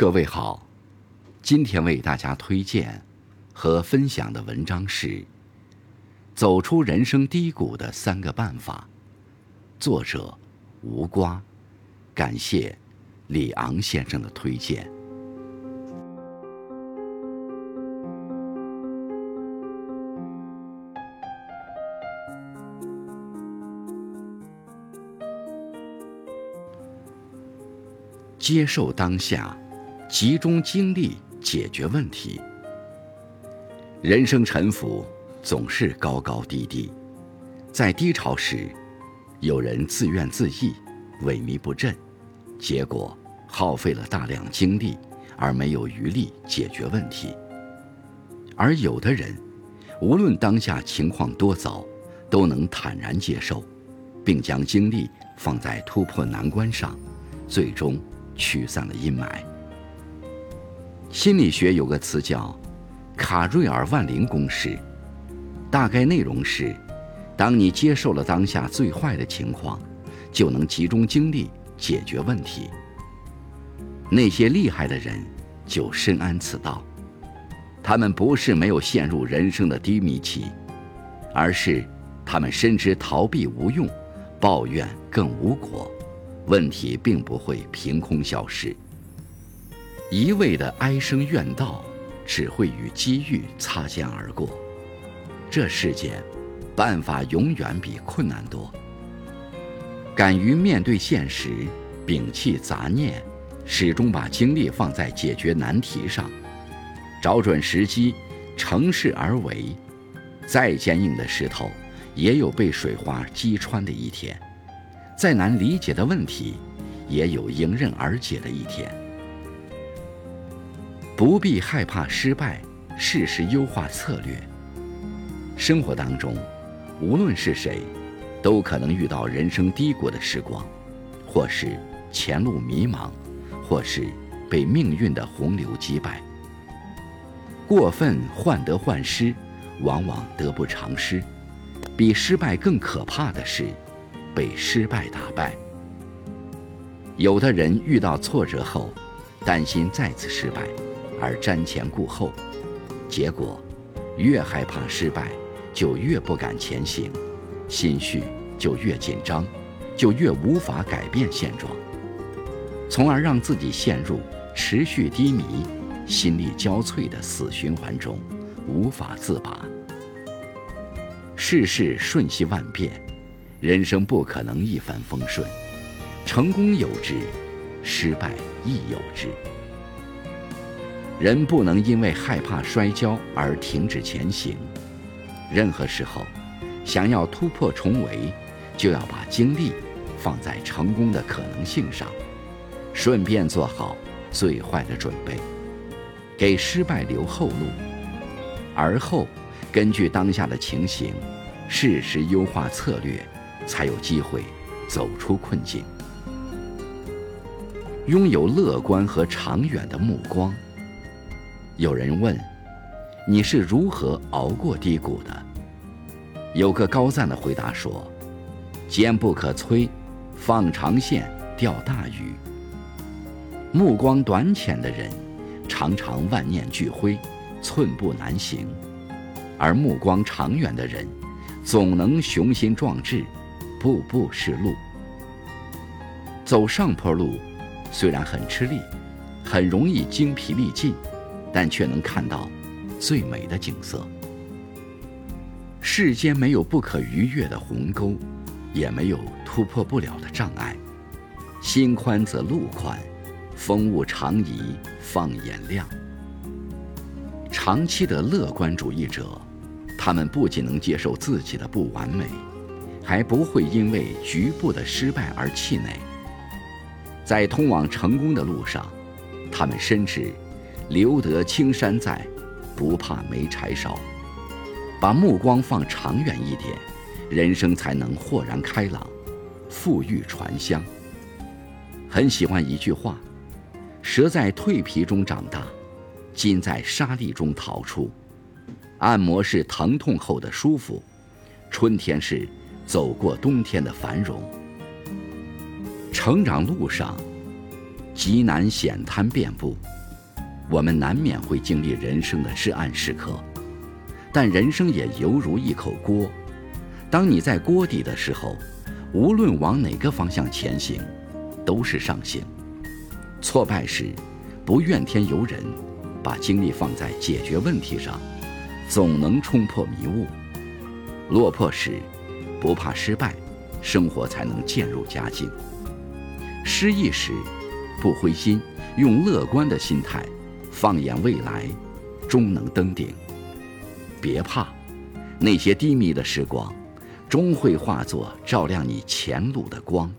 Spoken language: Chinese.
各位好，今天为大家推荐和分享的文章是《走出人生低谷的三个办法》，作者吴瓜，感谢李昂先生的推荐。接受当下，集中精力解决问题。人生沉浮总是高高低低，在低潮时，有人自怨自艾、萎靡不振，结果耗费了大量精力，而没有余力解决问题；而有的人，无论当下情况多糟，都能坦然接受，并将精力放在突破难关上，最终。驱散了阴霾。心理学有个词叫“卡瑞尔万灵公式”，大概内容是：当你接受了当下最坏的情况，就能集中精力解决问题。那些厉害的人就深谙此道，他们不是没有陷入人生的低迷期，而是他们深知逃避无用，抱怨更无果。问题并不会凭空消失，一味的哀声怨道，只会与机遇擦肩而过。这世间，办法永远比困难多。敢于面对现实，摒弃杂念，始终把精力放在解决难题上，找准时机，乘势而为。再坚硬的石头，也有被水花击穿的一天。再难理解的问题，也有迎刃而解的一天。不必害怕失败，适时优化策略。生活当中，无论是谁，都可能遇到人生低谷的时光，或是前路迷茫，或是被命运的洪流击败。过分患得患失，往往得不偿失。比失败更可怕的是。被失败打败，有的人遇到挫折后，担心再次失败，而瞻前顾后，结果越害怕失败，就越不敢前行，心绪就越紧张，就越无法改变现状，从而让自己陷入持续低迷、心力交瘁的死循环中，无法自拔。世事瞬息万变。人生不可能一帆风顺，成功有之，失败亦有之。人不能因为害怕摔跤而停止前行。任何时候，想要突破重围，就要把精力放在成功的可能性上，顺便做好最坏的准备，给失败留后路。而后，根据当下的情形，适时优化策略。才有机会走出困境。拥有乐观和长远的目光。有人问：“你是如何熬过低谷的？”有个高赞的回答说：“坚不可摧，放长线钓大鱼。”目光短浅的人，常常万念俱灰，寸步难行；而目光长远的人，总能雄心壮志。步步是路，走上坡路虽然很吃力，很容易精疲力尽，但却能看到最美的景色。世间没有不可逾越的鸿沟，也没有突破不了的障碍。心宽则路宽，风物长宜放眼量。长期的乐观主义者，他们不仅能接受自己的不完美。还不会因为局部的失败而气馁。在通往成功的路上，他们深知“留得青山在，不怕没柴烧”。把目光放长远一点，人生才能豁然开朗，富裕传香。很喜欢一句话：“蛇在蜕皮中长大，金在沙砾中逃出。按摩是疼痛后的舒服，春天是。”走过冬天的繁荣，成长路上，极难险滩遍布，我们难免会经历人生的至暗时刻。但人生也犹如一口锅，当你在锅底的时候，无论往哪个方向前行，都是上行。挫败时，不怨天尤人，把精力放在解决问题上，总能冲破迷雾。落魄时，不怕失败，生活才能渐入佳境。失意时，不灰心，用乐观的心态，放眼未来，终能登顶。别怕，那些低迷的时光，终会化作照亮你前路的光。